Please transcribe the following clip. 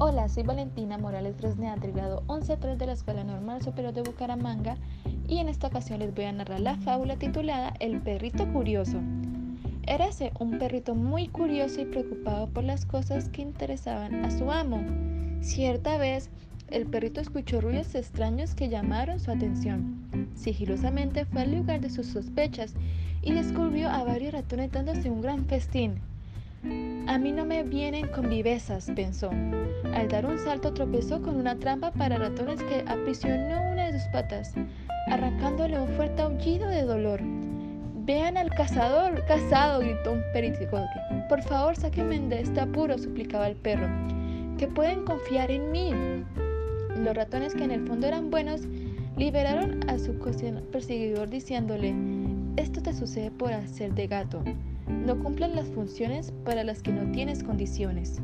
Hola, soy Valentina Morales Fresneda del grado 11-3 de la Escuela Normal Superior de Bucaramanga y en esta ocasión les voy a narrar la fábula titulada El perrito curioso. Érase un perrito muy curioso y preocupado por las cosas que interesaban a su amo. Cierta vez, el perrito escuchó ruidos extraños que llamaron su atención. Sigilosamente fue al lugar de sus sospechas y descubrió a varios ratones dándose un gran festín. A mí no me vienen con vivezas, pensó. Al dar un salto tropezó con una trampa para ratones que aprisionó una de sus patas, arrancándole un fuerte aullido de dolor. Vean al cazador, cazado, gritó un peritico. Por favor, sáquenme de este apuro, suplicaba el perro, que pueden confiar en mí. Los ratones, que en el fondo eran buenos, liberaron a su perseguidor diciéndole, esto te sucede por hacer de gato no cumplan las funciones para las que no tienes condiciones.